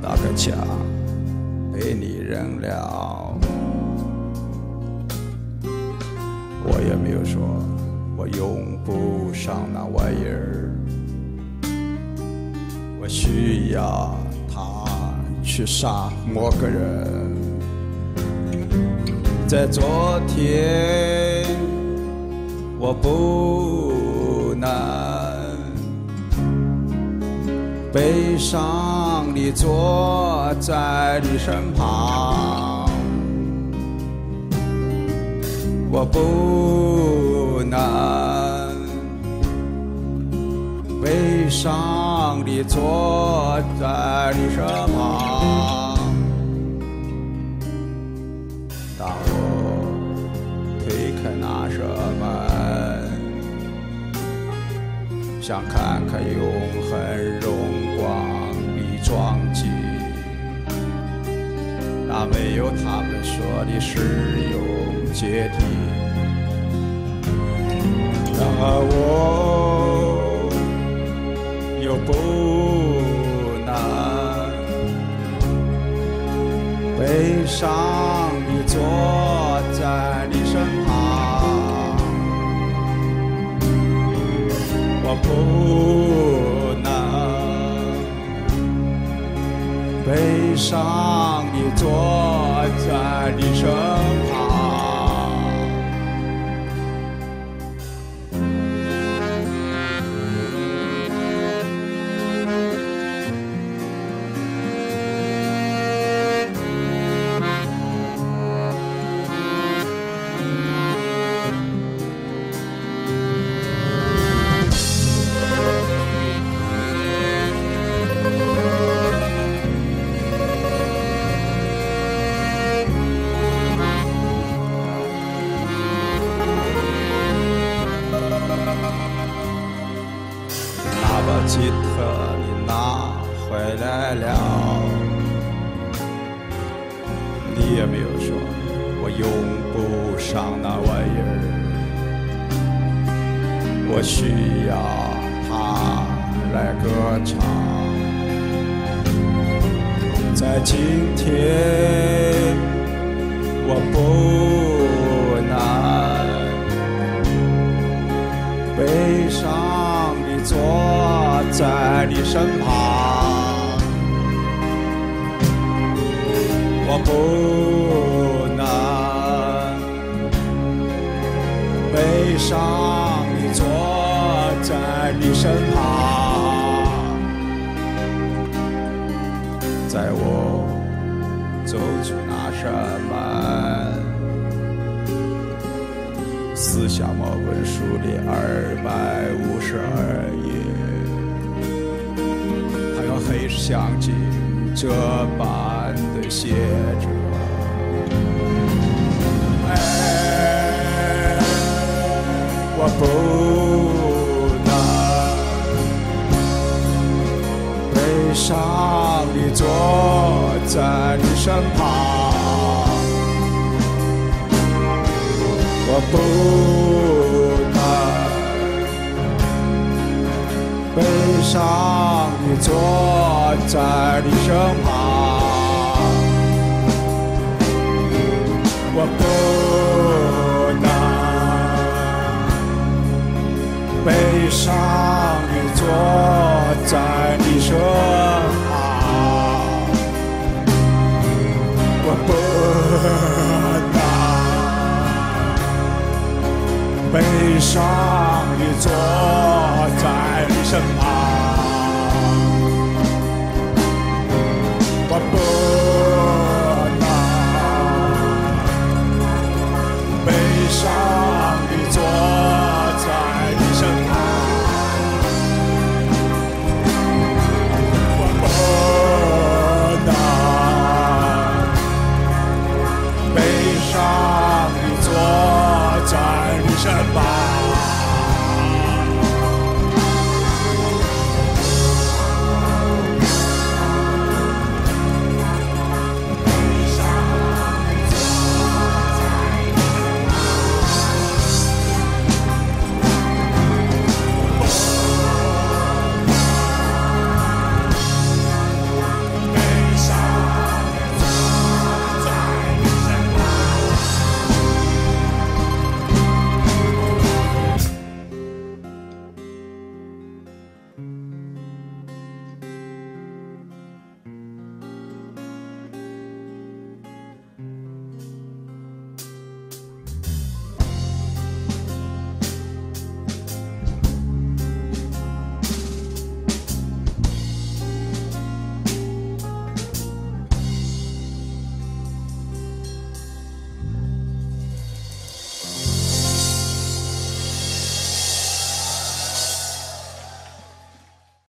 那个家被你扔了。我也没有说我用不上那玩意儿我需要它去杀某个人。在昨天我不能悲伤地坐在你身旁，我不能悲伤地坐在你身旁。想看看永恒荣光的撞击，那没有他们说的使用阶梯。然而我又不能悲伤不能悲伤地坐在你身旁。吉他你拿回来了，你也没有说我用不上那玩意儿，我需要它来歌唱。在今天，我不能。悲伤地坐在你身旁，我不能悲伤地坐在你身旁，在我走出那扇门。撕下某本书的二百五十二页，他用黑相机这般的写着：哎，我不能悲伤地坐在你身旁。我不能悲伤地坐在你身旁，我不能悲伤地坐在你身旁，我不能。悲伤地坐在你身旁，